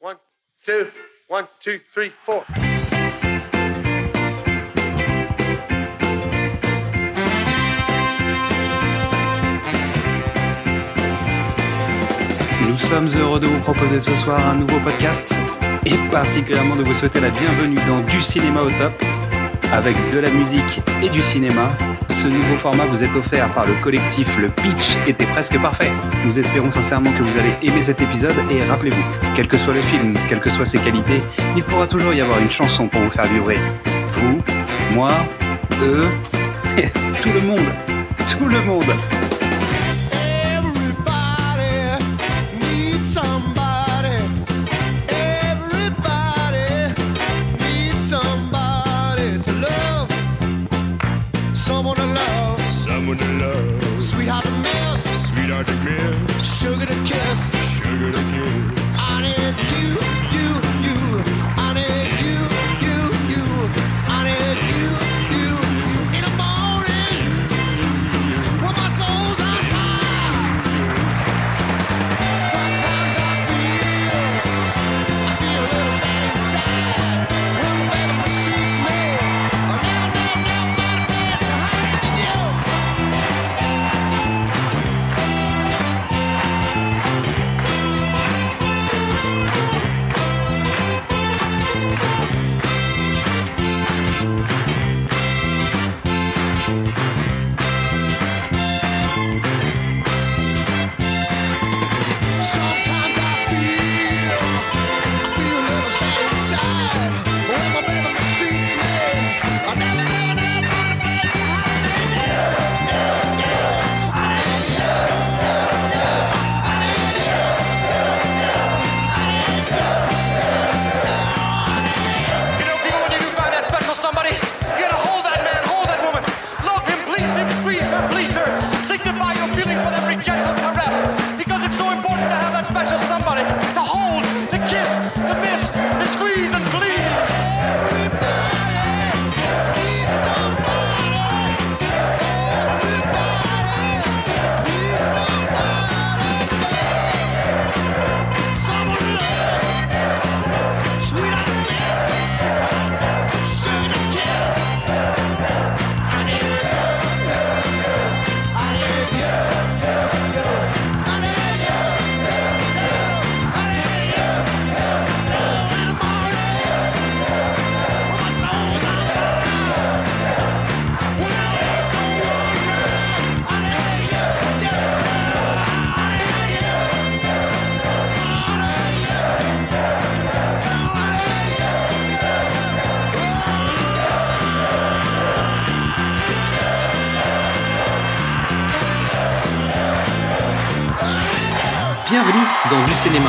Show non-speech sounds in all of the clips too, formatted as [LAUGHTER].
One, two, one, two, three, four. Nous sommes heureux de vous proposer ce soir un nouveau podcast et particulièrement de vous souhaiter la bienvenue dans Du cinéma au top avec de la musique et du cinéma. Ce nouveau format vous est offert par le collectif Le Pitch était presque parfait. Nous espérons sincèrement que vous allez aimer cet épisode et rappelez-vous, quel que soit le film, quelles que soient ses qualités, il pourra toujours y avoir une chanson pour vous faire vibrer. Vous, moi, eux, [LAUGHS] tout le monde. Tout le monde. Someone to love, Sweetheart to miss. sweetheart to miss, Sugar to kiss. sugar to kiss. I need you, you, you. I need you, you, you. I need you,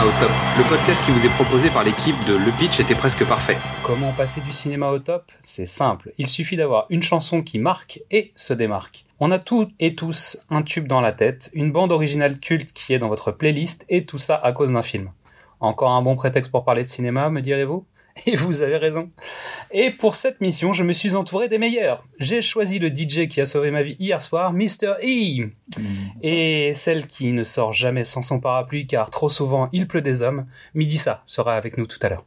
le podcast qui vous est proposé par l'équipe de Le Pitch était presque parfait. Comment passer du cinéma au top? C'est simple, il suffit d'avoir une chanson qui marque et se démarque. On a toutes et tous un tube dans la tête, une bande originale culte qui est dans votre playlist et tout ça à cause d'un film. Encore un bon prétexte pour parler de cinéma, me direz-vous? [LAUGHS] Et vous avez raison. Et pour cette mission, je me suis entouré des meilleurs. J'ai choisi le DJ qui a sauvé ma vie hier soir, Mr. E. Et celle qui ne sort jamais sans son parapluie car trop souvent il pleut des hommes, Midissa sera avec nous tout à l'heure.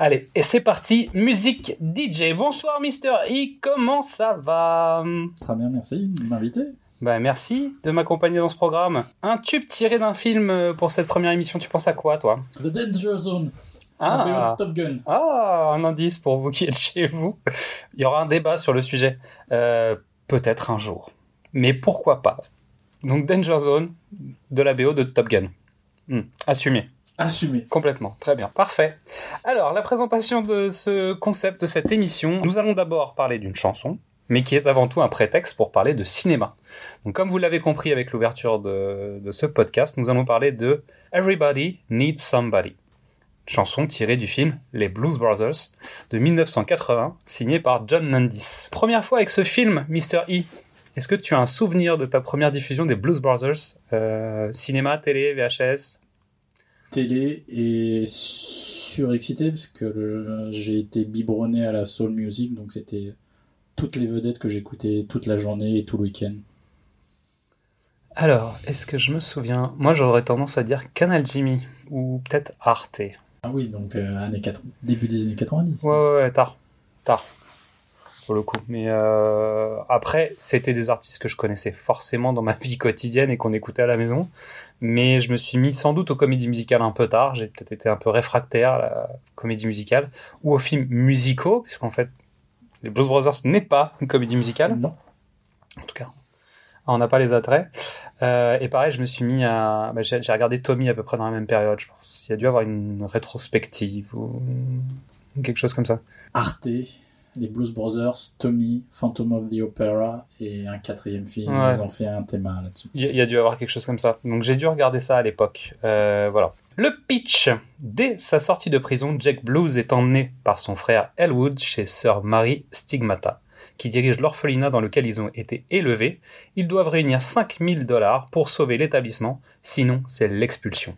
Allez, et c'est parti, musique DJ. Bonsoir Mr. E, comment ça va? Très bien, merci de m'inviter. Bah merci de m'accompagner dans ce programme. Un tube tiré d'un film euh, pour cette première émission, tu penses à quoi toi? The Danger Zone. Ah. Top Gun. Ah, un indice pour vous qui êtes chez vous. Il y aura un débat sur le sujet. Euh, Peut-être un jour. Mais pourquoi pas? Donc Danger Zone de la BO de Top Gun. Hmm, Assumé. Assumé. Complètement. Très bien. Parfait. Alors, la présentation de ce concept de cette émission, nous allons d'abord parler d'une chanson, mais qui est avant tout un prétexte pour parler de cinéma. Donc, comme vous l'avez compris avec l'ouverture de, de ce podcast, nous allons parler de Everybody Needs Somebody. Chanson tirée du film Les Blues Brothers de 1980, signé par John Landis. Première fois avec ce film, Mr. E. Est-ce que tu as un souvenir de ta première diffusion des Blues Brothers Euh, Cinéma, télé, VHS Télé et surexcité parce que le- j'ai été biberonné à la soul music, donc c'était toutes les vedettes que j'écoutais toute la journée et tout le week-end. Alors, est-ce que je me souviens? Moi, j'aurais tendance à dire Canal Jimmy ou peut-être Arte. Ah oui, donc euh, années 80 début des années 90. Ouais, ouais, ouais, tard. Tard. Pour le coup. Mais euh, après, c'était des artistes que je connaissais forcément dans ma vie quotidienne et qu'on écoutait à la maison. Mais je me suis mis sans doute aux comédies musicales un peu tard. J'ai peut-être été un peu réfractaire à la comédie musicale ou aux films musicaux, puisqu'en fait, les Blues Brothers n'est pas une comédie musicale. Non. En tout cas, on n'a pas les attraits. Euh, et pareil, je me suis mis à. bah, j'ai regardé Tommy à peu près dans la même période, je pense. Il y a dû avoir une rétrospective ou quelque chose comme ça. Arte, les Blues Brothers, Tommy, Phantom of the Opera et un quatrième film. Ouais. Ils ont fait un thème là-dessus. Il y, a- il y a dû avoir quelque chose comme ça. Donc j'ai dû regarder ça à l'époque. Euh, voilà. Le pitch. Dès sa sortie de prison, Jack Blues est emmené par son frère Elwood chez Sœur Mary Stigmata, qui dirige l'orphelinat dans lequel ils ont été élevés. Ils doivent réunir 5000 dollars pour sauver l'établissement, sinon c'est l'expulsion.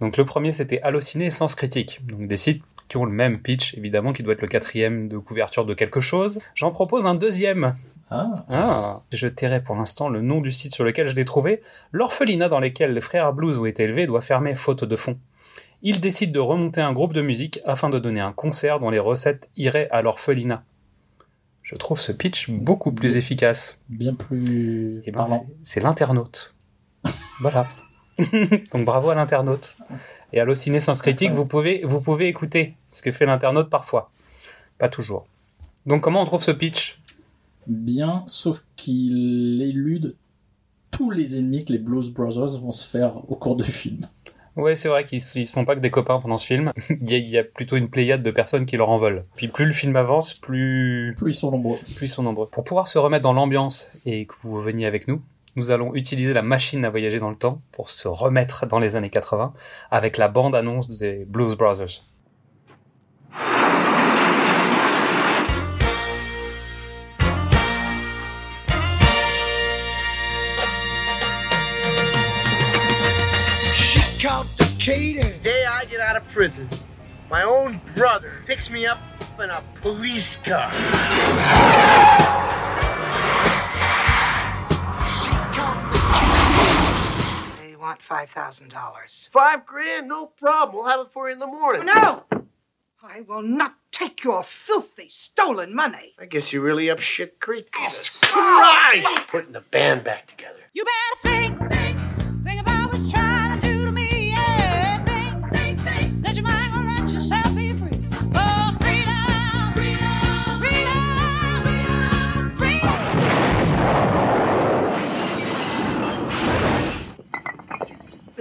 Donc le premier c'était Allociné et Sens Critique, donc des sites qui ont le même pitch, évidemment, qui doit être le quatrième de couverture de quelque chose. J'en propose un deuxième, Ah, ah, je tairai pour l'instant le nom du site sur lequel je l'ai trouvé. L'orphelinat dans lequel les frères Blues ont été élevés doit fermer faute de fonds. Ils décident de remonter un groupe de musique afin de donner un concert dont les recettes iraient à l'orphelinat. Je trouve ce pitch beaucoup plus efficace. bien plus ben, parlant. c'est- l'internaute. [LAUGHS] voilà. Donc bravo à l'internaute. Et à l'Ociné Sens Critique, vous pouvez, vous pouvez écouter ce que fait l'internaute parfois. Pas toujours. Donc comment on trouve ce pitch? Bien, sauf qu'il élude tous les ennemis que les Blues Brothers vont se faire au cours du film. Ouais, c'est vrai qu'ils se font pas que des copains pendant ce film. [LAUGHS] il, y a, il y a plutôt une pléiade de personnes qui leur en veulent. Puis plus le film avance, plus, Plus ils sont nombreux. plus ils sont nombreux. Pour pouvoir se remettre dans l'ambiance et que vous veniez avec nous, nous allons utiliser la machine à voyager dans le temps pour se remettre dans les années 80 avec la bande-annonce des Blues Brothers. Complicated. day I get out of prison, my own brother picks me up in a police car. They want $5,000. Five grand, no problem. We'll have it for you in the morning. No! I will not take your filthy, stolen money. I guess you're really up shit creek. Jesus Christ! Putting the band back together. You better think, think,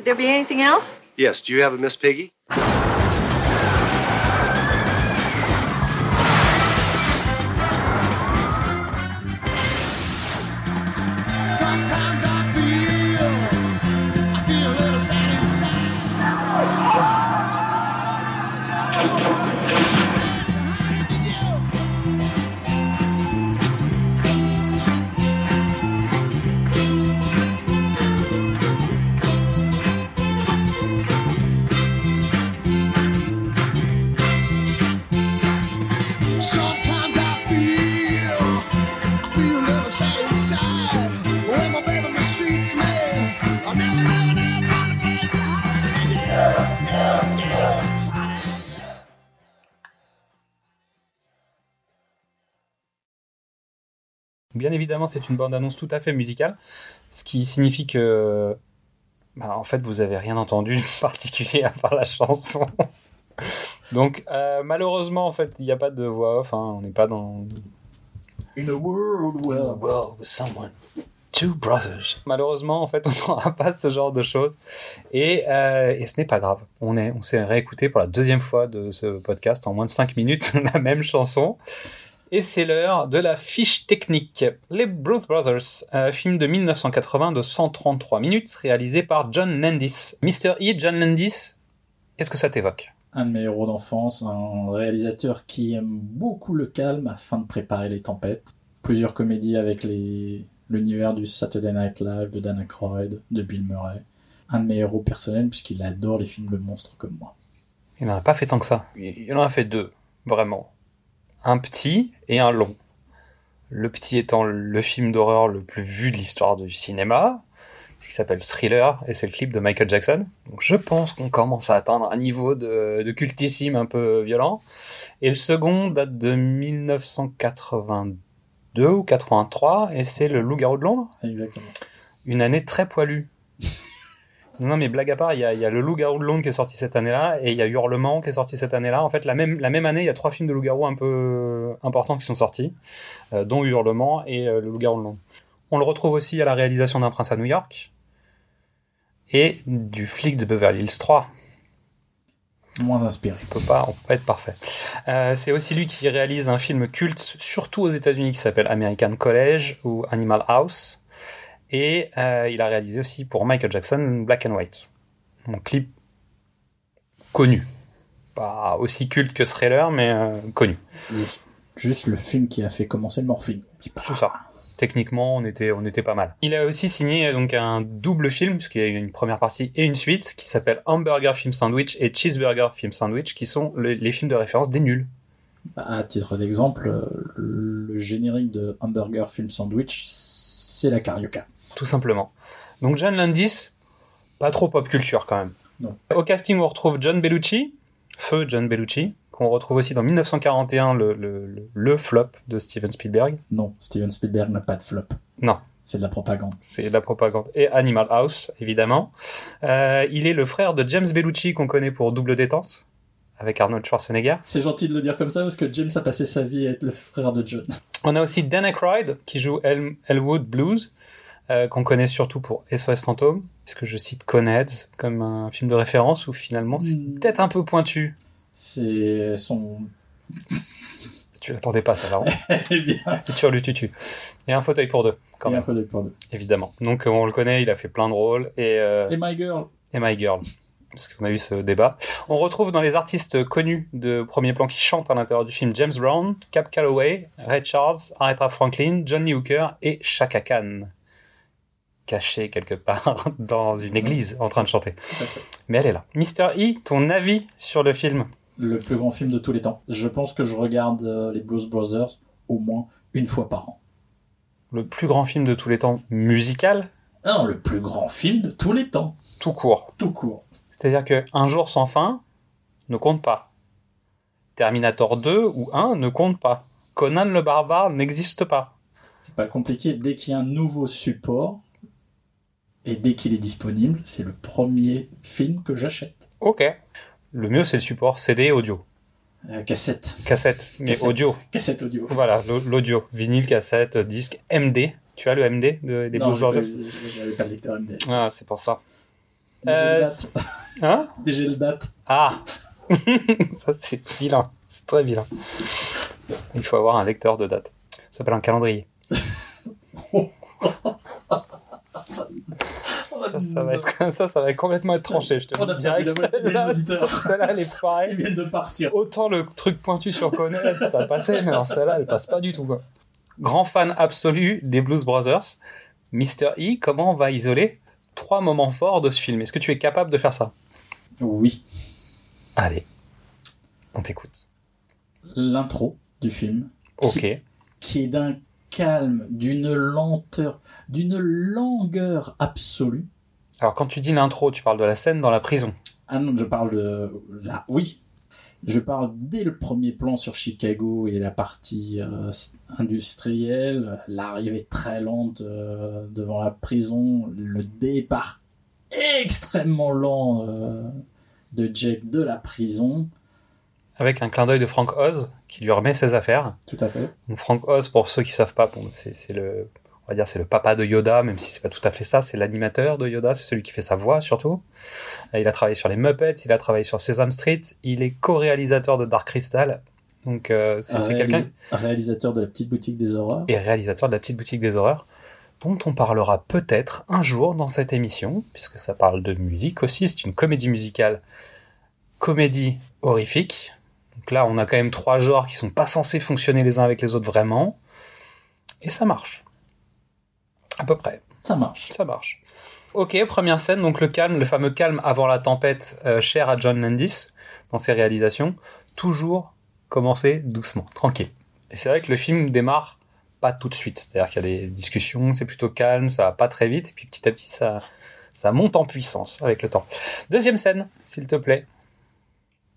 There be anything else? Yes, do you have a Miss Piggy? Évidemment, c'est une bande-annonce tout à fait musicale, ce qui signifie que, bah, en fait, vous avez rien entendu de [LAUGHS] particulier à part la chanson. [LAUGHS] Donc, euh, malheureusement, en fait, il n'y a pas de voix off. hein, on n'est pas dans In a world where... world with someone. Two brothers. Malheureusement, en fait, [LAUGHS] on n'aura pas ce genre de choses. Et, euh, et ce n'est pas grave. On est, on s'est réécouté pour la deuxième fois de ce podcast en moins de 5 minutes la même chanson. Et c'est l'heure de la fiche technique. Les Blues Brothers, un film de 1980 de 133 minutes, réalisé par John Landis. Mr. E. John Landis, qu'est-ce que ça t'évoque? Un de mes héros d'enfance, un réalisateur qui aime beaucoup le calme afin de préparer les tempêtes. Plusieurs comédies avec les... l'univers du Saturday Night Live de Dana Aykroyd, de Bill Murray. Un de mes héros personnels puisqu'il adore les films de monstres comme moi. Il n'en a pas fait tant que ça. Il en a fait deux, vraiment. Un petit et un long. Le petit étant le film d'horreur le plus vu de l'histoire du cinéma, qui s'appelle Thriller, et c'est le clip de Michael Jackson. Donc je pense qu'on commence à atteindre un niveau de, de cultissime un peu violent. Et le second date de 1982 ou 83, et c'est le Loup-garou de Londres. Exactement. Une année très poilue. Non, mais blague à part, il y a, il y a le Loup-garou de Londres qui est sorti cette année-là, et il y a Hurlement qui est sorti cette année-là. En fait, la même, la même année, il y a trois films de loup-garou un peu importants qui sont sortis, euh, dont Hurlement et euh, le Loup-garou de Londres. On le retrouve aussi à la réalisation d'un prince à New York, et du flic de Beverly Hills 3. Moins inspiré. On peut pas, on peut pas être parfait. Euh, c'est aussi lui qui réalise un film culte, surtout aux États-Unis, qui s'appelle American College ou Animal House. Et euh, il a réalisé aussi pour Michael Jackson Black and White. Un clip connu. Pas aussi culte que Thriller, mais euh, connu. Juste le film qui a fait commencer le morphine. C'est ça. Techniquement, on était, on était pas mal. Il a aussi signé donc un double film, puisqu'il y a une première partie et une suite, qui s'appelle Hamburger Film Sandwich et Cheeseburger Film Sandwich, qui sont le- les films de référence des nuls. Bah, À titre d'exemple, euh, le générique de Hamburger Film Sandwich, c'est la carioca. Tout simplement. Donc John Landis, pas trop pop culture quand même. Non. Au casting, on retrouve John Bellucci, feu John Bellucci, qu'on retrouve aussi dans 1941, le, le, le- le flop de Steven Spielberg. Non, Steven Spielberg n'a pas de flop. Non. C'est de la propagande. C'est de la propagande. Et Animal House, évidemment. Euh, il est le frère de James Bellucci, qu'on connaît pour Double Détente, avec Arnold Schwarzenegger. C'est gentil de le dire comme ça parce que James a passé sa vie à être le frère de John. On a aussi Dan Aykroyd, qui joue El- Elwood Blues, euh, qu'on connaît surtout pour SOS Fantôme. Est-ce que je cite Coneheads comme un film de référence ou finalement c'est Mm. peut-être un peu pointu C'est son. Tu l'attendais pas, ça, là. [LAUGHS] Eh bien. Tu sur lui, tutu. Et un fauteuil pour deux, quand Et un même, fauteuil pour deux. évidemment. Donc, euh, on le connaît, il a fait plein de rôles. Et, euh, Et My Girl. et My Girl. Parce qu'on a eu ce débat. On retrouve dans les artistes connus de premier plan qui chantent à l'intérieur du film James Brown, Cap Calloway, Ray Charles, Aretha Franklin, Johnny Hooker et Chaka Khan. Cachée quelque part [LAUGHS] dans une église en train de chanter. Mais elle est là. Mister E, ton avis sur le film? Le plus grand film de tous les temps. Je pense que je regarde euh, les Blues Brothers au moins une fois par an. Le plus grand film de tous les temps musical, Ah non, le plus grand film de tous les temps. tout court. Tout court. C'est-à-dire que Un jour sans fin ne compte pas. Terminator 2 ou 1 ne compte pas. Conan le barbare n'existe pas. C'est pas compliqué. Dès qu'il y a un nouveau support, et dès qu'il est disponible, c'est le premier film que j'achète. Ok. Le mieux, c'est le support CD audio. Euh, cassette. Cassette, mais Cassette. audio. Cassette audio. Voilà, l'au- l'audio. Vinyle, cassette, disque, MD. Tu as le MD de- des Blues Brothers j'avais pas de lecteur MD. Ah, c'est pour ça. Mais j'ai Euh, le date. Hein [LAUGHS] j'ai le date. Ah [LAUGHS] Ça, c'est vilain. C'est très vilain. Il faut avoir un lecteur de date. Ça s'appelle un calendrier. [LAUGHS] [LAUGHS] Ça, ça va être, ça, ça va complètement être tranché, je te On a le dis direct. perdu la moitié des Celle-là, auditeurs. Celle-là, elle est [LAUGHS] Ils pareille. viennent de partir. Autant le truc pointu sur Conan, ça passait, mais alors celle-là, elle passe pas du tout. Quoi. Grand fan absolu des Blues Brothers, Mr. E, comment on va isoler trois moments forts de ce film? Est-ce que tu es capable de faire ça? Oui. Allez, on t'écoute. L'intro du film, Ok. qui est d'un calme, d'une lenteur, d'une longueur absolue. Alors quand tu dis l'intro, tu parles de la scène dans la prison. Ah non, je parle de là, oui. Je parle dès le premier plan sur Chicago et la partie euh, industrielle, l'arrivée très lente euh, devant la prison, le départ extrêmement lent euh, de Jake de la prison. Avec un clin d'œil de Frank Oz qui lui remet ses affaires. Tout à fait. Donc Frank Oz, pour ceux qui savent pas, bon, c'est le, on va dire, c'est le papa de Yoda, même si c'est pas tout à fait ça. C'est l'animateur de Yoda, c'est celui qui fait sa voix surtout. Euh, Il a travaillé sur les Muppets, il a travaillé sur Sesame Street, il est co-réalisateur de Dark Crystal. Donc euh, c'est c'est Réalis- quelqu'un Réalisateur de la petite boutique des horreurs. et réalisateur de la petite boutique des horreurs, dont on parlera peut-être un jour dans cette émission, puisque ça parle de musique aussi. C'est une comédie musicale, comédie horrifique. Donc là, on a quand même trois genres qui sont pas censés fonctionner les uns avec les autres vraiment, et ça marche. À peu près, Ça marche. ça marche. Ok, première scène, donc le calme, le fameux calme avant la tempête, euh, cher à John Landis dans ses réalisations. Toujours commencer doucement, tranquille. Et c'est vrai que le film démarre pas tout de suite. C'est-à-dire qu'il y a des discussions, c'est plutôt calme, ça va pas très vite, et puis petit à petit, ça, ça monte en puissance avec le temps. Deuxième scène, s'il te plaît.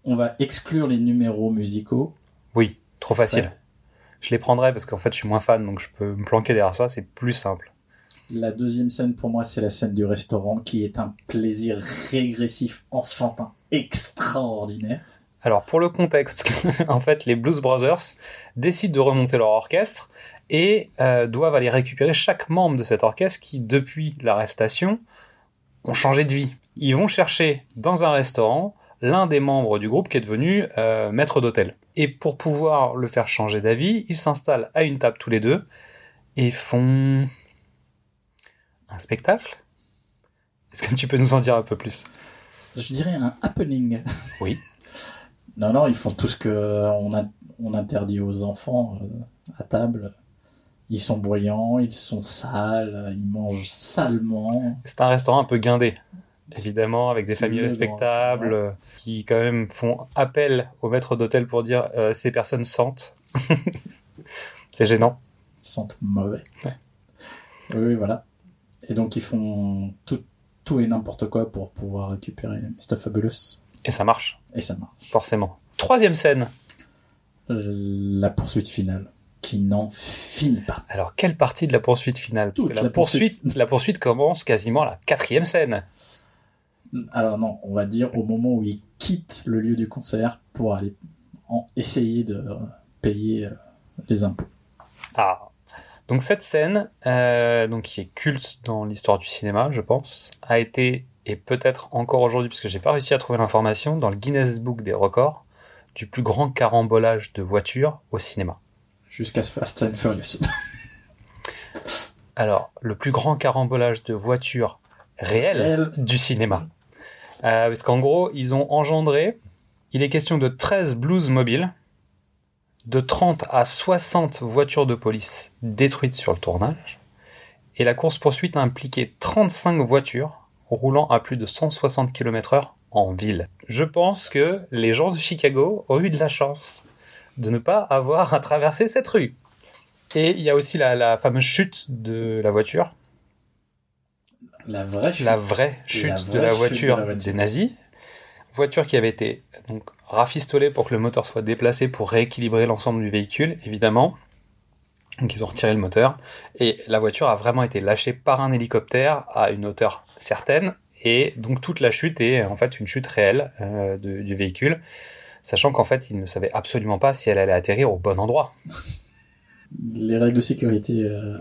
On va exclure les numéros musicaux. Oui, trop facile. Je les prendrai parce qu'en fait, je suis moins fan, donc je peux me planquer derrière ça, c'est plus simple. La deuxième scène pour moi, c'est la scène du restaurant qui est un plaisir régressif enfantin extraordinaire. Alors, pour le contexte, [LAUGHS] en fait, les Blues Brothers décident de remonter leur orchestre et euh, doivent aller récupérer chaque membre de cet orchestre qui, depuis l'arrestation, ont changé de vie. Ils vont chercher dans un restaurant l'un des membres du groupe qui est devenu euh, maître d'hôtel. Et pour pouvoir le faire changer d'avis, ils s'installent à une table tous les deux et font un spectacle. Est-ce que tu peux nous en dire un peu plus? Je dirais un happening. Oui. [LAUGHS] Non, non, ils font tout ce que on, a, on interdit aux enfants euh, à table. Ils sont bruyants, ils sont sales, ils mangent salement. C'est un restaurant un peu guindé, évidemment, avec des familles Le respectables euh, qui quand même font appel au maître d'hôtel pour dire euh, ces personnes sentent. [LAUGHS] C'est gênant. Sentent mauvais. Ouais. Oui, oui, voilà. Et donc ils font tout, tout et n'importe quoi pour pouvoir récupérer Mr. Fabulous. Et ça marche, Et ça marche. forcément. Troisième scène. La poursuite finale, qui n'en finit pas. Alors, quelle partie de la poursuite finale? Parce Toute que la, la poursuite, poursuite. la poursuite commence quasiment à la quatrième scène. Alors non, on va dire au moment où ils quittent le lieu du concert pour aller en essayer de euh, payer euh, les impôts. Ah. Donc cette scène, euh, donc qui est culte dans l'histoire du cinéma, je pense, a été et peut-être encore aujourd'hui, puisque j'ai pas réussi à trouver l'information, dans le Guinness Book des records du plus grand carambolage de voitures au cinéma. Jusqu'à Fast and Furious. [LAUGHS] Alors, le plus grand carambolage de voitures réelles Réel. du cinéma. Euh, parce qu'en gros, ils ont engendré, il est question de 13 blues mobiles, de 30 à 60 voitures de police détruites sur le tournage, et la course-poursuite a impliqué 35 voitures roulant à plus de 160 km/h en ville. Je pense que les gens de Chicago ont eu de la chance de ne pas avoir à traverser cette rue. Et il y a aussi la, la fameuse chute de la voiture, La vraie chute. la vraie chute, La de, la chute voiture de la voiture. des nazis. Voiture qui avait été donc rafistolée pour que le moteur soit déplacé pour rééquilibrer l'ensemble du véhicule, évidemment. Donc ils ont retiré le moteur et la voiture a vraiment été lâchée par un hélicoptère à une hauteur certaine et donc toute la chute est en fait une chute réelle euh, de- du véhicule, sachant qu'en fait ils ne savaient absolument pas si elle allait atterrir au bon endroit. Les règles de sécurité euh,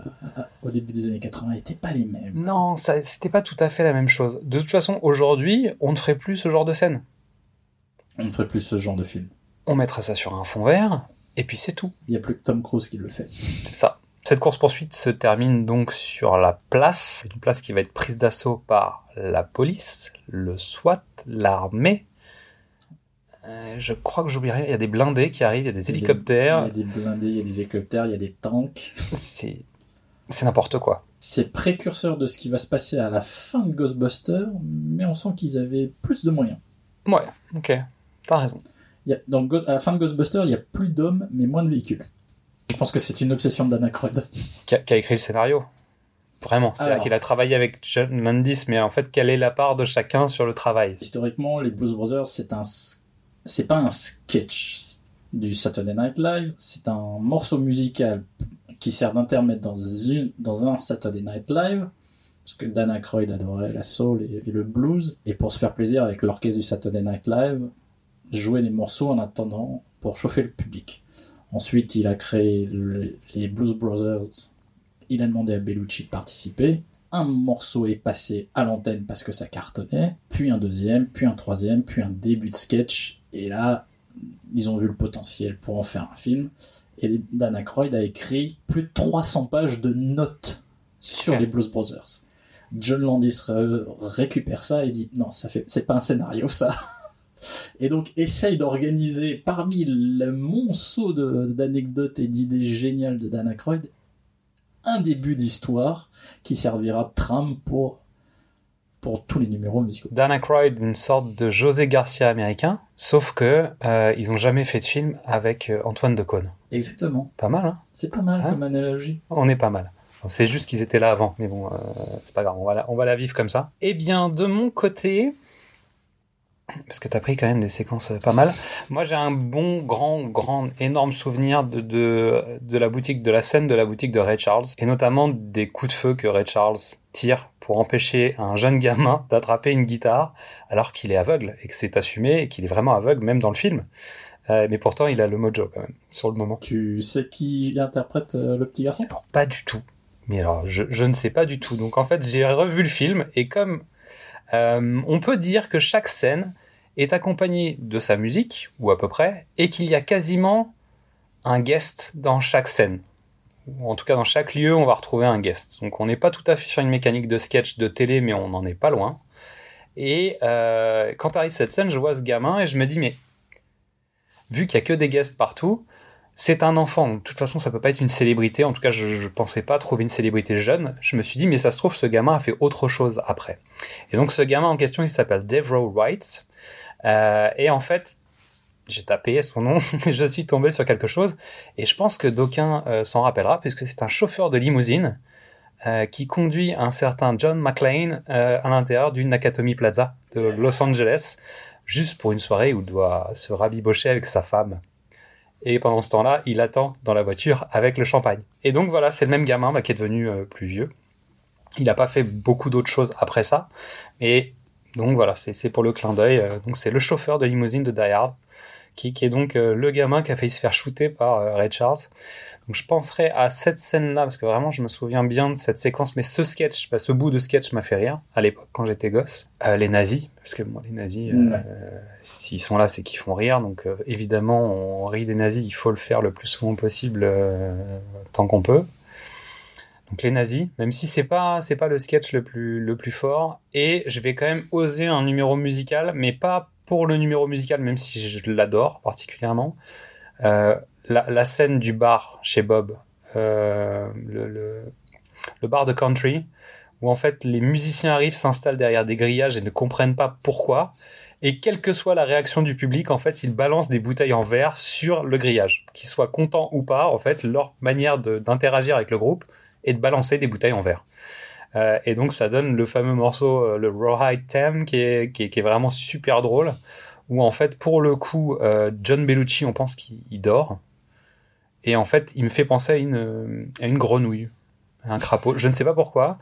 au début des années 80 n'étaient pas les mêmes. Non, c'était pas tout à fait la même chose. De toute façon, aujourd'hui, on ne ferait plus ce genre de scène. On ne ferait plus ce genre de film. On mettra ça sur un fond vert, et puis c'est tout. Il n'y a plus que Tom Cruise qui le fait. C'est ça. Cette course-poursuite se termine donc sur la place, une place qui va être prise d'assaut par la police, le SWAT, l'armée. Euh, je crois que j'oublie rien, il y a des blindés qui arrivent, il y a des Il y a hélicoptères, des blindés, il y a des hélicoptères, il y a des tanks. [LAUGHS] c'est c'est n'importe quoi. C'est précurseur de ce qui va se passer à la fin de Ghostbusters, mais on sent qu'ils avaient plus de moyens. Ouais, ok, t'as raison. Il y a- dans Go- à la fin de Ghostbusters, il y a plus d'hommes, mais moins de véhicules. Je pense que c'est une obsession d'Anacroid. Qui qui a écrit le scénario Vraiment. C'est-à-dire qu'il a travaillé avec John Landis, mais en fait, quelle est la part de chacun sur le travail? Historiquement, les Blues Brothers, c'est un, c'est pas un sketch du Saturday Night Live, c'est un morceau musical qui sert d'intermède dans dans un Saturday Night Live, parce que Dan Aykroyd adorait la soul et, le blues, et pour se faire plaisir avec l'orchestre du Saturday Night Live, jouer des morceaux en attendant pour chauffer le public. Ensuite, il a créé le- les Blues Brothers. Il a demandé à Bellucci de participer. Un morceau est passé à l'antenne parce que ça cartonnait, puis un deuxième, puis un troisième, puis un début de sketch. Et là, ils ont vu le potentiel pour en faire un film. Et Dan Aykroyd a écrit plus de 300 pages de notes sur les Blues Brothers. John Landis ré- récupère ça et dit non, ça fait, c'est pas un scénario ça. [LAUGHS] Et donc essaye d'organiser parmi le monceau d'anecdotes et d'idées géniales de Dan Aykroyd un début d'histoire qui servira de trame pour pour tous les numéros musicaux. Dan Aykroyd, une sorte de José Garcia américain, sauf que euh, ils ont jamais fait de film avec euh, Antoine Decaune. Exactement. Pas mal, hein C'est pas mal Hein comme analogie. On est pas mal. C'est juste qu'ils étaient là avant, mais bon, euh, c'est pas grave, on va, la, on va la vivre comme ça. Eh bien, de mon côté, parce que t'as pris quand même des séquences pas mal, moi j'ai un bon, grand, grand, énorme souvenir de, de, de la boutique, de la scène de la boutique de Ray Charles, et notamment des coups de feu que Ray Charles tire pour empêcher un jeune gamin [LAUGHS] d'attraper une guitare alors qu'il est aveugle, et que c'est assumé, et qu'il est vraiment aveugle, même dans le film. Euh, mais pourtant, il a le mojo quand même, sur le moment. Tu sais qui interprète euh, le petit garçon? Alors, pas du tout. Mais alors, je, je ne sais pas du tout. Donc en fait, j'ai revu le film et comme euh, on peut dire que chaque scène est accompagnée de sa musique, ou à peu près, et qu'il y a quasiment un guest dans chaque scène. En tout cas, dans chaque lieu, on va retrouver un guest. Donc on n'est pas tout à fait sur une mécanique de sketch de télé, mais on n'en est pas loin. Et euh, quand arrive cette scène, je vois ce gamin et je me dis, mais vu qu'il y a que des guests partout, c'est un enfant, de toute façon ça peut pas être une célébrité, en tout cas je, je pensais pas trouver une célébrité jeune, je me suis dit mais ça se trouve ce gamin a fait autre chose après. Et donc ce gamin en question il s'appelle Devro Wright, euh, et en fait j'ai tapé son nom, [LAUGHS] je suis tombé sur quelque chose, et je pense que d'aucuns euh, s'en rappellera, puisque c'est un chauffeur de limousine euh, qui conduit un certain John McClane euh, à l'intérieur d'une Nakatomi Plaza de Los Angeles, juste pour une soirée où il doit se rabibocher avec sa femme. Et pendant ce temps-là, il attend dans la voiture avec le champagne. Et donc voilà, c'est le même gamin bah, qui est devenu plus vieux. Il n'a pas fait beaucoup d'autres choses après ça. Et donc voilà, c'est pour le clin d'œil. Donc c'est le chauffeur de limousine de Die Hard, qui, qui est donc euh, le gamin qui a failli se faire shooter par euh, Ray Charles. Donc je penserai à cette scène-là, parce que vraiment je me souviens bien de cette séquence, mais ce sketch, bah, ce bout de sketch m'a fait rire à l'époque quand j'étais gosse. Euh, les nazis, parce que moi les nazis, euh, s'ils sont là, c'est qu'ils font rire. Donc évidemment, on rit des nazis, il faut le faire le plus souvent possible tant qu'on peut. Donc les nazis, même si c'est pas c'est pas le sketch le plus le plus fort, et je vais quand même oser un numéro musical, mais pas pour le numéro musical, même si je l'adore particulièrement. Euh, la, scène du bar chez Bob, euh, le, le, bar de country, où en fait les musiciens arrivent, s'installent derrière des grillages et ne comprennent pas pourquoi. Et quelle que soit la réaction du public, en fait, ils balancent des bouteilles en verre sur le grillage. Qu'ils soient contents ou pas, en fait, leur manière d'interagir avec le groupe est de balancer des bouteilles en verre. Euh, et donc ça donne le fameux morceau, euh, le Rawhide Theme, qui est, qui, est, qui est vraiment super drôle, où en fait, pour le coup, euh, John Bellucci, on pense qu'il il dort. Et en fait, il me fait penser à une, à une grenouille, à un crapaud. Je ne sais pas pourquoi,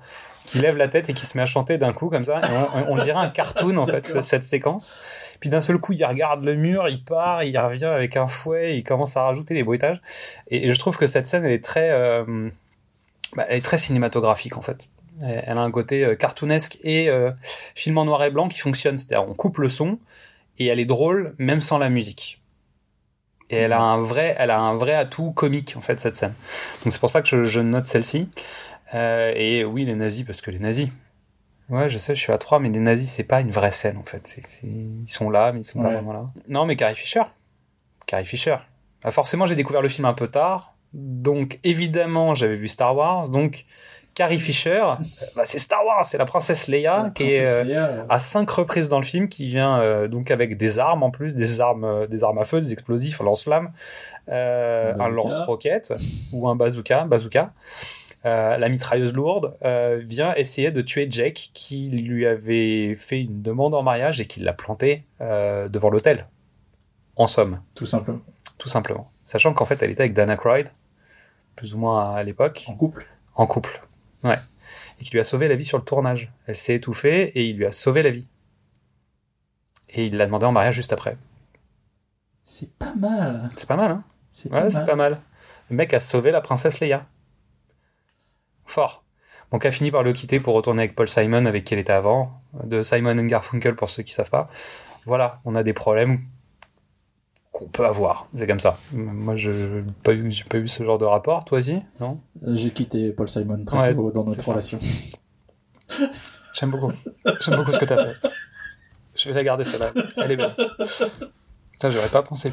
qui lève la tête et qui se met à chanter d'un coup comme ça. Et on, on dirait un cartoon en fait, cette séquence. Puis d'un seul coup, il regarde le mur, il part, il revient avec un fouet, il commence à rajouter des bruitages. Et, et je trouve que cette scène, elle est très, euh, bah, elle est très cinématographique en fait. Elle elle a un côté euh, cartoonesque et euh, film en noir et blanc qui fonctionne. C'est-à-dire, on coupe le son et elle est drôle même sans la musique. Et elle a un vrai, elle a un vrai atout comique en fait cette scène. Donc c'est pour ça que je, je note celle-ci. Euh, et oui, les nazis parce que les nazis. Ouais, je sais, je suis à 3, mais les nazis, c'est pas une vraie scène en fait. C'est, c'est- Ils sont là, mais ils sont pas vraiment là. Non, mais Carrie Fisher. Carrie Fisher. Ah, forcément, j'ai découvert le film un peu tard. Donc évidemment, j'avais vu Star Wars. Donc Carrie Fisher, euh, bah, c'est Star Wars, c'est la princesse Leia La qui est princesse euh, Leia, à cinq reprises dans le film, qui vient euh, donc avec des armes en plus, des armes, des armes à feu, des explosifs, un lance-flamme, euh, Un lance-roquette ou un bazooka, bazooka. Euh, la mitrailleuse lourde vient essayer de tuer Jake qui lui avait fait une demande en mariage et qui l'a planté devant l'hôtel. En somme, tout simplement. tout simplement. Sachant qu'en fait elle était avec Dana Croyd, plus ou moins à l'époque, En couple. en couple. Ouais. Et qui lui a sauvé la vie sur le tournage. Elle s'est étouffée et il lui a sauvé la vie. Et il l'a demandé en mariage juste après. C'est pas mal. C'est pas mal, hein C'est Ouais, pas c'est mal. pas mal. Le mec a sauvé la princesse Leia. Fort. Donc a fini par le quitter pour retourner avec Paul Simon, avec qui elle était avant, de Simon and Garfunkel pour ceux qui savent pas. Voilà, on a des problèmes qu'on peut avoir. C'est comme ça. Moi, je n'ai pas, eu- j'ai pas eu ce genre de rapport. Toi aussi Non? J'ai quitté Paul Simon très Ouais, tôt dans notre relation. [LAUGHS] J'aime beaucoup. J'aime beaucoup ce que t'as fait. Je vais la garder celle-là. Elle est belle. Ça, j'aurais pas pensé.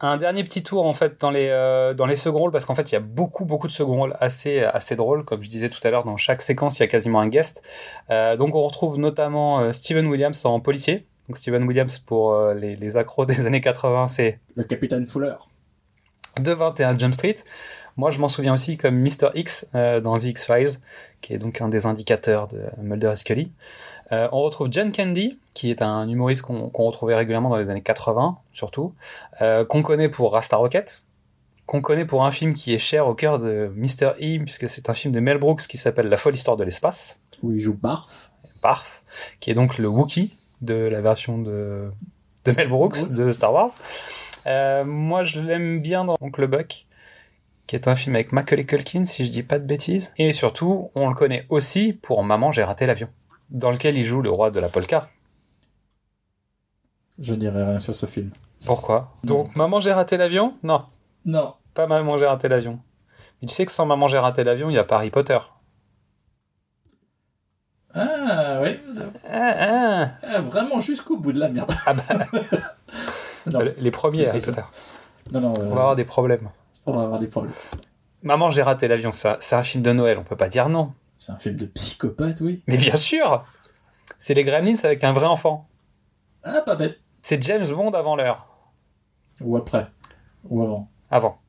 Un dernier petit tour en fait dans les euh, dans les second rôles parce qu'en fait il y a beaucoup beaucoup de second rôles assez assez drôles comme je disais tout à l'heure dans chaque séquence il y a quasiment un guest. Euh, donc on retrouve notamment euh, Steven Williams en policier. Donc Steven Williams pour euh, les, les accros [LAUGHS] des années 80 c'est Le capitaine Fuller. de 21 Jump Street. Moi, je m'en souviens aussi comme Mr. X euh, dans The X-Files, qui est donc un des indicateurs de Mulder et Scully. Euh, on retrouve John Candy, qui est un humoriste qu'on retrouvait régulièrement dans les années 80, surtout, euh, qu'on connaît pour Rasta Rocket, qu'on connaît pour un film qui est cher au cœur de Mr. E, puisque c'est un film de Mel Brooks qui s'appelle La folle histoire de l'espace, Où il joue Barf. Barth, qui est donc le Wookiee de la version de, de Mel Brooks de Star Wars. Euh, moi, je l'aime bien dans Oncle Buck, qui est un film avec Macaulay Culkin, si je dis pas de bêtises. Et surtout, on le connaît aussi pour Maman, j'ai raté l'avion, dans lequel il joue le roi de la polka. Je dirais rien sur ce film. Pourquoi? Donc, Maman, j'ai raté l'avion? Non, Non. pas Maman, j'ai raté l'avion. Mais tu sais que sans Maman, j'ai raté l'avion, il y a pas Harry Potter. Ah, oui. vous avez- Ah, ah. Ah, vraiment jusqu'au bout de la merde. Ah bah, [LAUGHS] Non, les premiers Harry ça. Potter. non, non, euh, On va avoir des problèmes. On va avoir des problèmes. Maman, j'ai raté l'avion, ça, c'est un film de Noël, on peut pas dire non. C'est un film de psychopathe, oui. Mais bien sûr C'est les Gremlins avec un vrai enfant. Ah, pas bête. C'est James Bond avant l'heure. Ou après. Ou avant. Avant.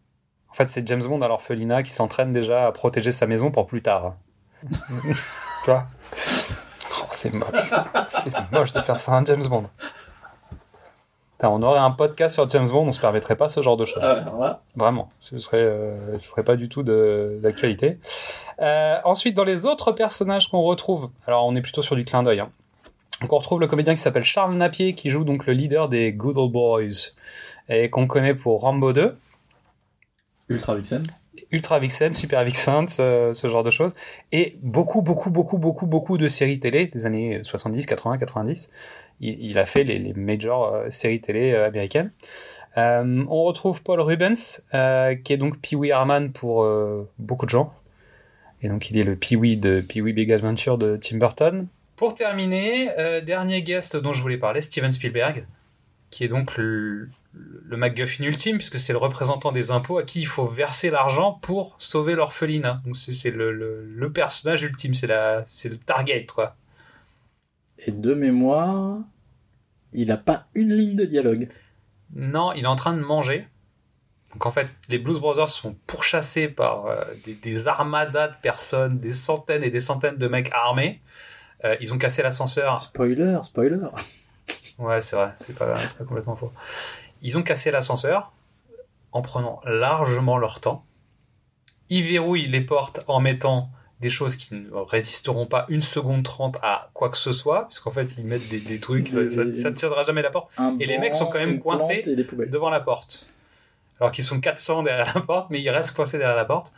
En fait, c'est James Bond à l'orphelinat qui s'entraîne déjà à protéger sa maison pour plus tard. [LAUGHS] tu vois? Oh, C'est moche. C'est moche de faire ça à un James Bond. On aurait un podcast sur James Bond, on se permettrait pas ce genre de choses. Là, Vraiment, ce serait, euh, ce serait pas du tout de- d'actualité. Euh, ensuite, dans les autres personnages qu'on retrouve, alors on est plutôt sur du clin d'œil. hein. Donc on retrouve le comédien qui s'appelle Charles Napier, qui joue donc le leader des Good Old Boys, et qu'on connaît pour Rambo 2, Ultra Vixen. Ultra Vixen, Super Vixen, ce, ce genre de choses, et beaucoup, beaucoup, beaucoup, beaucoup, beaucoup de séries télé des années 70, 80, 90. Il, a fait les, les major euh, séries télé euh, américaines. Euh, on retrouve Paul Rubens, qui est donc Pee-wee Herman pour beaucoup de gens. Et donc il est le Pee-wee de Pee-wee Big Adventure de Tim Burton. Pour terminer, dernier guest dont je voulais parler, Steven Spielberg, qui est donc le, le MacGuffin ultime, puisque c'est le représentant des impôts à qui il faut verser l'argent pour sauver l'orphelinat. Donc c'est le, le, personnage ultime, c'est le target, quoi. Et de mémoire, il a pas une ligne de dialogue. Non, il est en train de manger. Donc en fait, les Blues Brothers sont pourchassés par euh, des, des armadas de personnes, des centaines et des centaines de mecs armés. Euh, ils ont cassé l'ascenseur. Spoiler, spoiler. Ouais, c'est vrai, c'est pas, c'est pas complètement faux. Ils ont cassé l'ascenseur en prenant largement leur temps. Ils verrouillent les portes en mettant des choses qui ne résisteront pas une seconde trente à quoi que ce soit, puisqu'en fait ils mettent des, des trucs, ça, ça ne tiendra jamais la porte. Et les mecs sont quand même coincés devant la porte. Alors qu'ils sont 400 derrière la porte, mais ils restent coincés derrière la porte.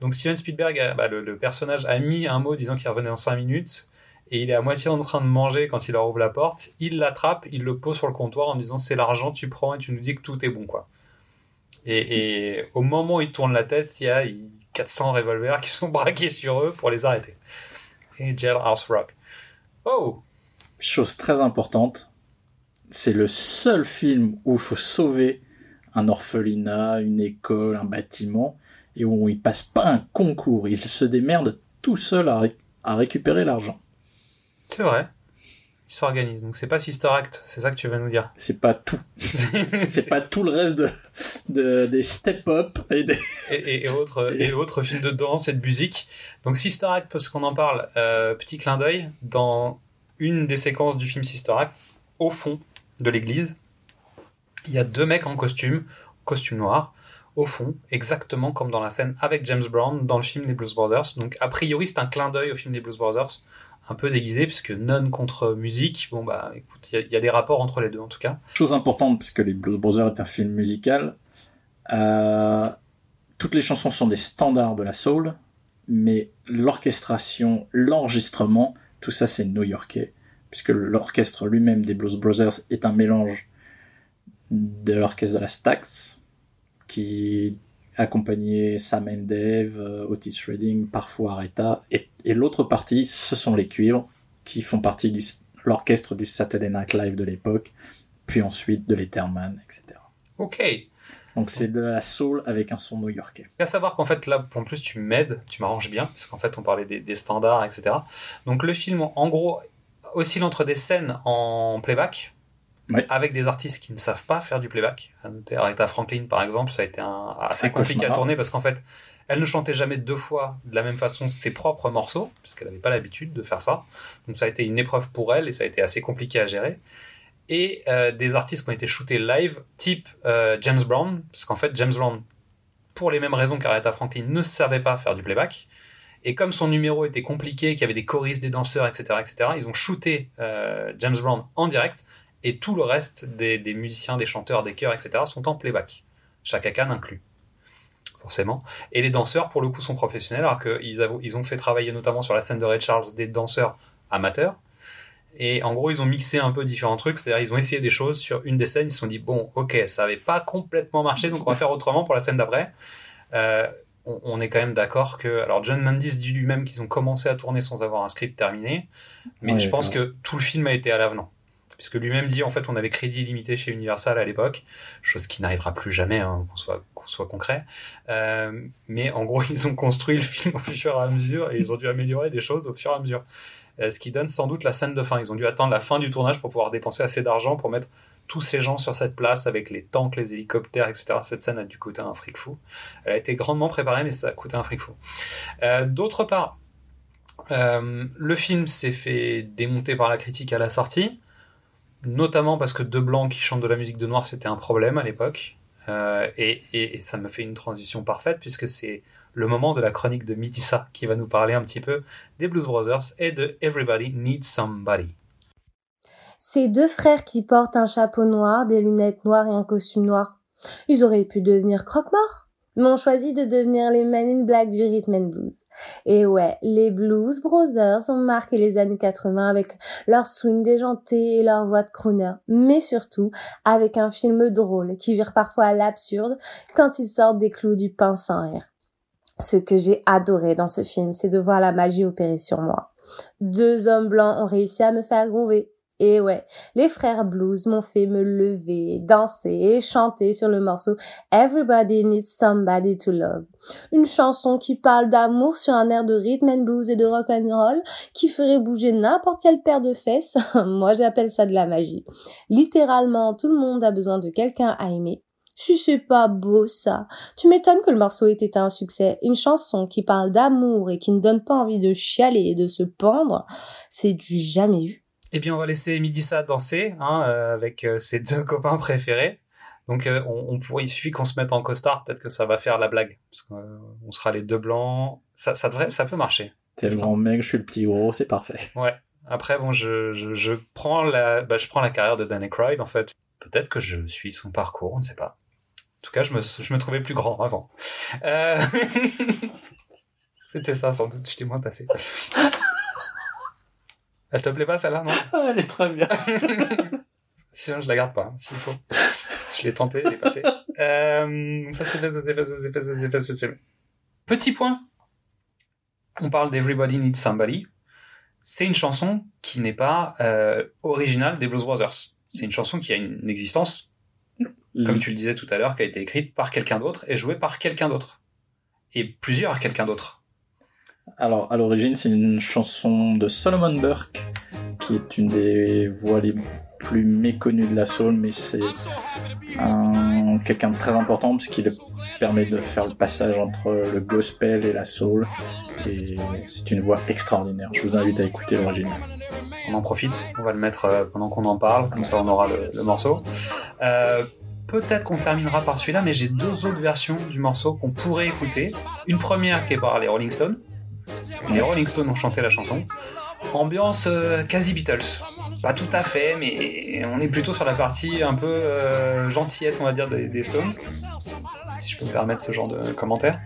Donc Steven Spielberg, a- bah, le, le personnage, a mis un mot disant qu'il revenait dans 5 minutes, et il est à moitié en train de manger quand il leur ouvre la porte. Il l'attrape, il le pose sur le comptoir en disant c'est l'argent, tu prends et tu nous dis que tout est bon, quoi. Et, et au moment où il tourne la tête, il y a il- 400 revolvers qui sont [LAUGHS] braqués sur eux pour les arrêter. Et Jailhouse Rock. Oh Chose très importante, c'est le seul film où il faut sauver un orphelinat, une école, un bâtiment, et où il passe pas un concours. Il se démerde tout seul à, ré- à récupérer l'argent. C'est vrai. Il s'organise. Donc c'est pas Sister Act, c'est ça que tu vas nous dire. C'est pas tout. [LAUGHS] C'est pas tout le reste de, de- des step-up et des... et, et- et autres, [LAUGHS] et autres films de danse et de musique. Donc Sister Act, parce qu'on en parle, euh, petit clin d'œil, dans une des séquences du film Sister Act, au fond de l'église, il y a deux mecs en costume, costume noir, au fond, exactement comme dans la scène avec James Brown dans le film Les Blues Brothers. Donc a priori c'est un clin d'œil au film Les Blues Brothers, un peu déguisé, puisque non contre musique, bon bah écoute, il y a- des rapports entre les deux en tout cas. Chose importante, puisque les Blues Brothers est un film musical, euh, toutes les chansons sont des standards de la soul, mais l'orchestration, l'enregistrement, tout ça c'est new-yorkais, puisque l'orchestre lui-même des Blues Brothers est un mélange de l'orchestre de la Stax, qui accompagnait Sam and Dave, euh, Otis Redding, parfois Aretha, et, et l'autre partie, ce sont les cuivres, qui font partie de l'orchestre du Saturday Night Live de l'époque, puis ensuite de Letterman, etc. Ok. Donc c'est de la soul avec un son new-yorkais. À savoir qu'en fait, là, en plus, tu m'aides, tu m'arranges bien, parce qu'en fait, on parlait des, des standards, etc. Donc, le film, en gros, oscille entre des scènes en playback, Ouais. avec des artistes qui ne savent pas faire du playback. Aretha Franklin, par exemple, ça a été un, assez Un compliqué à tourner, parce qu'en fait, elle ne chantait jamais deux fois de la même façon ses propres morceaux, parce qu'elle n'avait pas l'habitude de faire ça. Donc, ça a été une épreuve pour elle, et ça a été assez compliqué à gérer. Et euh, des artistes qui ont été shootés live, type euh, James Brown, parce qu'en fait, James Brown pour les mêmes raisons qu'Aretha Franklin, ne savait pas faire du playback. Et comme son numéro était compliqué, qu'il y avait des choristes, des danseurs, etc., etc., ils ont shooté euh, James Brown en direct, et tout le reste des, des musiciens, des chanteurs, des chœurs, etc., sont en playback. Chaka Khan inclus, forcément. Et les danseurs, pour le coup, sont professionnels, alors qu'ils ils ont fait travailler notamment sur la scène de Ray Charles des danseurs amateurs. Et en gros, ils ont mixé un peu différents trucs, c'est-à-dire ils ont essayé des choses sur une des scènes, ils se sont dit, bon, ok, ça avait pas complètement marché, donc on va faire autrement pour la scène d'après. Euh, on, on est quand même d'accord que... Alors John Landis dit lui-même qu'ils ont commencé à tourner sans avoir un script terminé, mais Ouais, je pense que tout le film a été à l'avenant. Puisque lui-même dit, en fait, on avait crédit illimité chez Universal à l'époque, chose qui n'arrivera plus jamais, hein, qu'on soit, soit concret. Euh, mais en gros, [LAUGHS] ils ont construit le film au fur et à mesure et ils ont dû améliorer des choses au fur et à mesure. Euh, ce qui donne sans doute la scène de fin. Ils ont dû attendre la fin du tournage pour pouvoir dépenser assez d'argent pour mettre tous ces gens sur cette place avec les tanks, les hélicoptères, etc. Cette scène a dû coûter un fric fou. Elle a été grandement préparée, mais ça a coûté un fric fou. Euh, D'autre part, le film s'est fait démonter par la critique à la sortie, notamment parce que deux blancs qui chantent de la musique de noir, c'était un problème à l'époque. Euh, et, et- et ça me fait une transition parfaite puisque c'est le moment de la chronique de Midissa qui va nous parler un petit peu des Blues Brothers et de Everybody Needs Somebody. Ces deux frères qui portent un chapeau noir, des lunettes noires et un costume noir. Ils auraient pu devenir croque-morts, mais ont choisi de devenir les Men in Black du Rhythm and Blues. Et ouais, les Blues Brothers ont marqué les années 80 avec leur swing déjanté et leur voix de crooner, mais surtout avec un film drôle qui vire parfois à l'absurde quand ils sortent des clous du pain sans rire. Ce que j'ai adoré dans ce film, c'est de voir la magie opérer sur moi. Deux hommes blancs ont réussi à me faire groover. Et ouais, les frères blues m'ont fait me lever, danser et chanter sur le morceau Everybody Needs Somebody to Love. Une chanson qui parle d'amour sur un air de rhythm and blues et de rock and roll qui ferait bouger n'importe quelle paire de fesses. [LAUGHS] Moi, j'appelle ça de la magie. Littéralement, tout le monde a besoin de quelqu'un à aimer. Si c'est pas beau ça. Tu m'étonnes que le morceau ait été un succès. Une chanson qui parle d'amour et qui ne donne pas envie de chialer et de se pendre, c'est du jamais vu. Eh bien, on va laisser Midissa danser hein, euh, avec euh, ses deux [LAUGHS] copains préférés. Donc, euh, on, on pourrait, il suffit qu'on se mette en costard, peut-être que ça va faire la blague. Parce qu'on sera les deux blancs. Ça, ça, devrait, ça peut marcher. T'es le grand mec, je suis le petit gros, c'est parfait. [LAUGHS] Ouais. Après, bon, je, je, je prends la, bah, je prends la carrière de Dan Aykroyd, en fait. Peut-être que je suis son parcours, on ne sait pas. En tout cas, je me, je me trouvais plus grand avant. Euh... [LAUGHS] C'était ça, sans doute. J'étais moins passé. Elle te plaît pas, celle-là, non Elle est très bien. [LAUGHS] Sinon, je la garde pas, hein, s'il faut. Je l'ai tenté, elle est passée. Euh, ça c'est fait, ça c'est fait, ça c'est fait, ça c'est fait, ça c'est fait. Petit point. On parle d'Everybody Needs Somebody. C'est une chanson qui n'est pas euh, originale des Blues Brothers. C'est une chanson qui a une existence, comme tu le disais tout à l'heure, qui a été écrite par quelqu'un d'autre et jouée par quelqu'un d'autre. Et plusieurs quelqu'un d'autre. Alors, à l'origine, c'est une chanson de Solomon Burke, qui est une des voix les plus méconnues de la soul, mais c'est un, quelqu'un de très important parce qu'il permet de faire le passage entre le gospel et la soul. Et c'est une voix extraordinaire. Je vous invite à écouter l'origine. On en profite, on va le mettre euh, pendant qu'on en parle, comme ça on aura le, le morceau. Euh, Peut-être qu'on terminera par celui-là, mais j'ai deux autres versions du morceau qu'on pourrait écouter. Une première qui est par les Rolling Stones. Les Rolling Stones ont chanté la chanson. Ambiance euh, quasi Beatles. Pas tout à fait, mais on est plutôt sur la partie un peu euh, on va dire, des, des Stones. Si je peux me permettre ce genre de commentaire.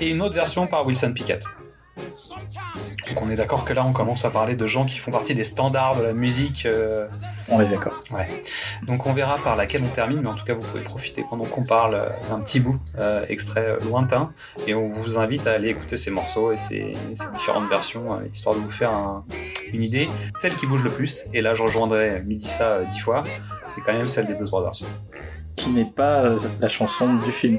Et une autre version par Wilson Pickett. Donc on est d'accord que là on commence à parler de gens qui font partie des standards de la musique. euh, On est d'accord. Ouais. Donc on verra par laquelle on termine, mais en tout cas vous pouvez profiter pendant qu'on parle euh, d'un petit bout euh, extrait lointain, et on vous invite à aller écouter ces morceaux et ces, ces différentes versions, euh, histoire de vous faire un- une idée. Celle qui bouge le plus, et là je rejoindrai Midissa dix fois, c'est quand même celle des Blues Brothers. qui n'est pas euh, la chanson du film.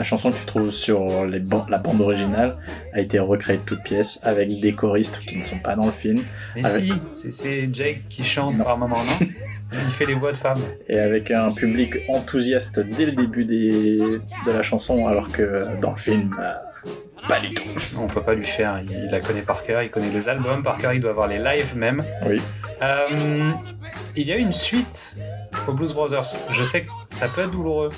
La chanson que tu trouves sur les ban- la bande originale a été recréée de toutes pièces avec des choristes qui ne sont pas dans le film Mais Avec- si, c'est- Jake qui chante Non. par moment, non [LAUGHS] Il fait les voix de femmes. et avec un public enthousiaste dès le début des... de la chanson alors que dans le film, euh, pas du tout. On peut pas lui faire, il, il la connaît par cœur, il connaît les albums par cœur, il doit avoir les lives même. Oui. Euh, il y a une suite aux Blues Brothers. Je sais que ça peut être douloureux.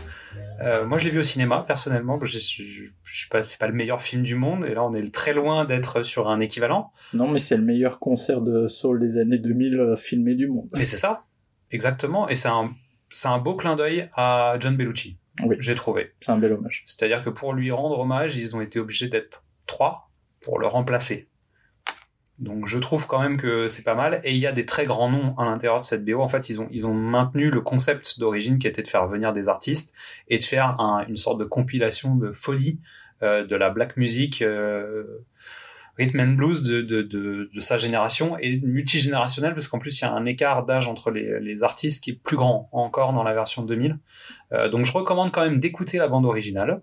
Euh, moi, je l'ai vu au cinéma, personnellement. Je, je, suis pas, c'est pas le meilleur film du monde, et là, on est très loin d'être sur un équivalent. Non, mais c'est le meilleur concert de soul des années 2000 euh, filmé du monde. Mais c'est ça, exactement. Et c'est un, c'est un beau clin d'œil à John Bellucci. Oui. J'ai trouvé. C'est un bel hommage. C'est-à-dire que pour lui rendre hommage, ils ont été obligés d'être trois pour le remplacer. Donc je trouve quand même que c'est pas mal. Et il y a des très grands noms à l'intérieur de cette BO. En fait, ils ont, ils ont maintenu le concept d'origine qui était de faire venir des artistes et de faire un- une sorte de compilation de folie euh, de la black music, euh, rhythm and blues de, de, de, de sa génération et multigénérationnel parce qu'en plus il y a un écart d'âge entre les, les artistes qui est plus grand encore dans la version 2000. Euh, donc je recommande quand même d'écouter la bande originale.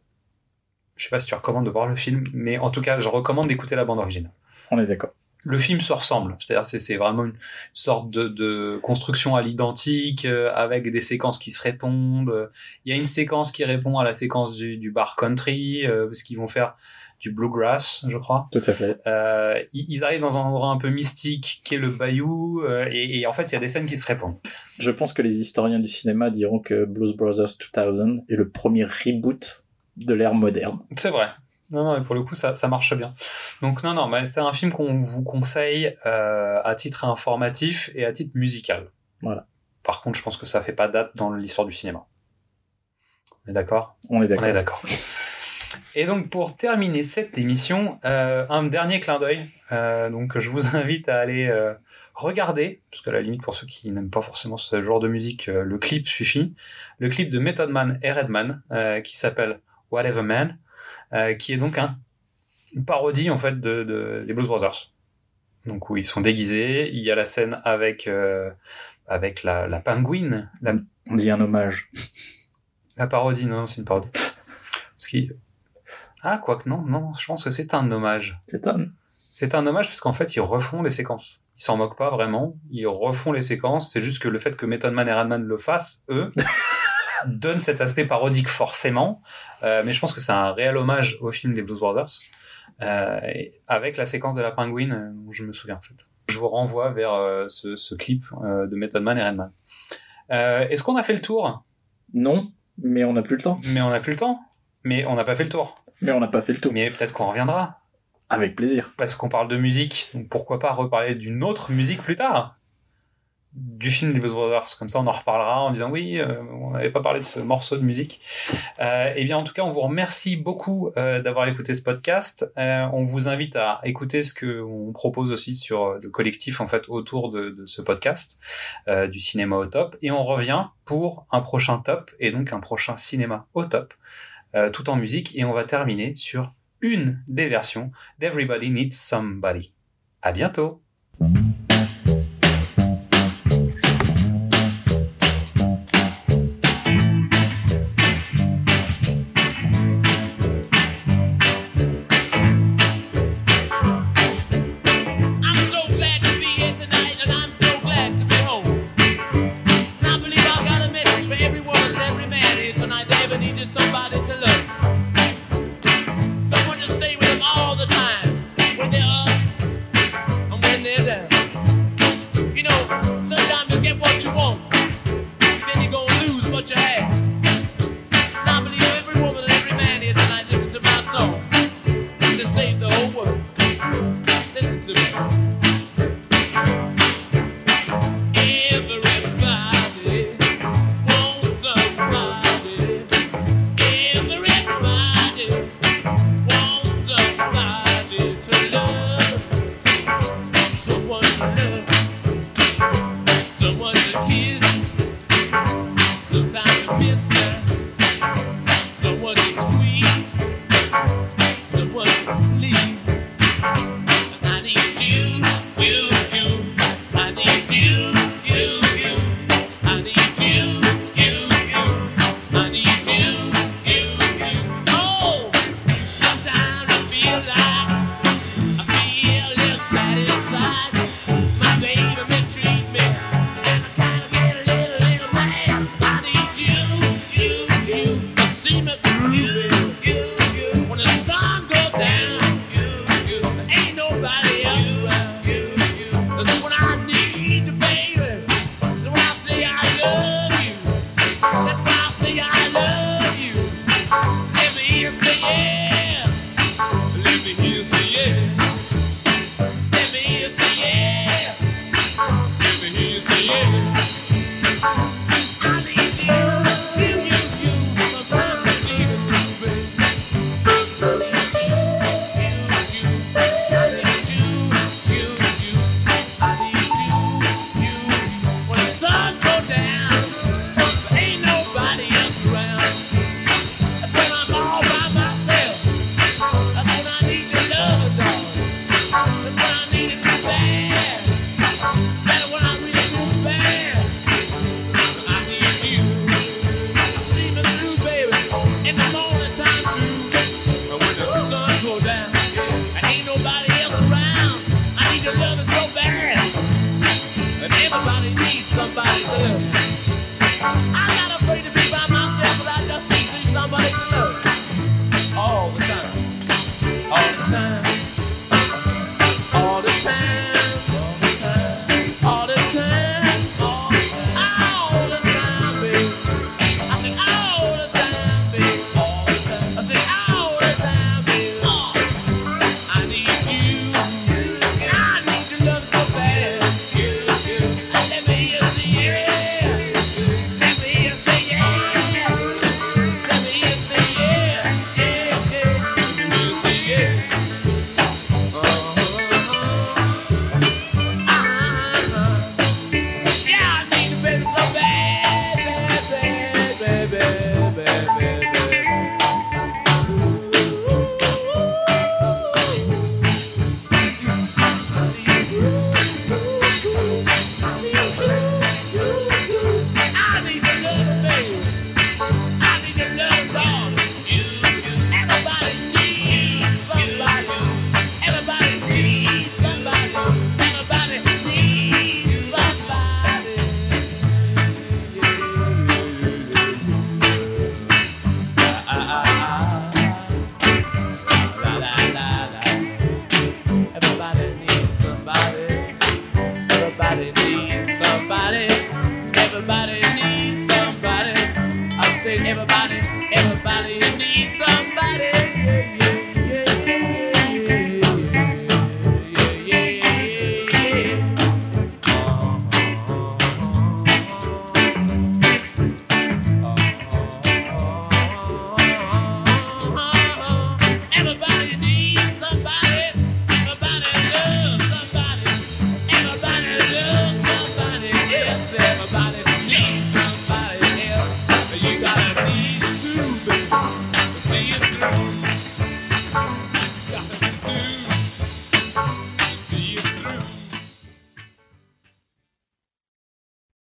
Je sais pas si tu recommandes de voir le film, mais en tout cas, je recommande d'écouter la bande originale. On est d'accord. Le film se ressemble, c'est-à-dire c'est c'est vraiment une sorte de, de construction à l'identique euh, avec des séquences qui se répondent. Il y a une séquence qui répond à la séquence du, du bar country euh, parce qu'ils vont faire du bluegrass, je crois. Tout à fait. Euh, ils arrivent dans un endroit un peu mystique qui est le bayou et, et en fait il y a des scènes qui se répondent. Je pense que les historiens du cinéma diront que Blues Brothers 2000 est le premier reboot de l'ère moderne. C'est vrai. Non, non, mais pour le coup, ça, ça marche bien. Donc, non, non, mais c'est un film qu'on vous conseille euh, à titre informatif et à titre musical. Voilà. Par contre, je pense que ça fait pas date dans l'histoire du cinéma. On est d'accord? On est On d'accord. est d'accord. Et donc, pour terminer cette émission, euh, un dernier clin d'œil. Euh, donc, je vous invite à aller euh, regarder, parce que à la limite, pour ceux qui n'aiment pas forcément ce genre de musique, euh, le clip suffit. Le clip de Method Man et Redman, euh, qui s'appelle Whatever Man, qui est donc un, une parodie en fait de, de- des Blues Brothers. Donc où ils sont déguisés, il y a la scène avec euh, avec la, la pingouine, la, On dit un hommage. la parodie, non, c'est une parodie. Parce qu'il... Ah, quoique non, non, je pense que c'est un hommage. C'est un. C'est un hommage parce qu'en fait, ils refont les séquences. Ils s'en moquent pas vraiment. Ils refont les séquences. C'est juste que le fait que Method Man et Redman le fassent, eux, [LAUGHS] donne cet aspect parodique forcément. Euh, mais je pense que c'est un réel hommage au film des Blues Brothers. Euh, avec la séquence de la pingouine, euh, dont je me souviens en fait. Je vous renvoie vers ce, ce clip de Method Man et Redman. Est-ce qu'on a fait le tour? Non, mais on n'a plus le temps. Mais on n'a plus le temps. Mais on n'a pas fait le tour. Mais on n'a pas fait le tour. Mais peut-être qu'on reviendra. Avec plaisir. Parce qu'on parle de musique. Donc pourquoi pas reparler d'une autre musique plus tard? Du film des Blues Brothers. Comme ça, on en reparlera en disant oui, euh, on n'avait pas parlé de ce morceau de musique. Euh, et bien, en tout cas, on vous remercie beaucoup euh, d'avoir écouté ce podcast. Euh, on vous invite à écouter ce que on propose aussi sur le collectif en fait autour de, de ce podcast du cinéma au top. Et on revient pour un prochain top et donc un prochain cinéma au top, tout en musique. Et on va terminer sur une des versions d'Everybody Needs Somebody. À bientôt. Love. Someone to kiss.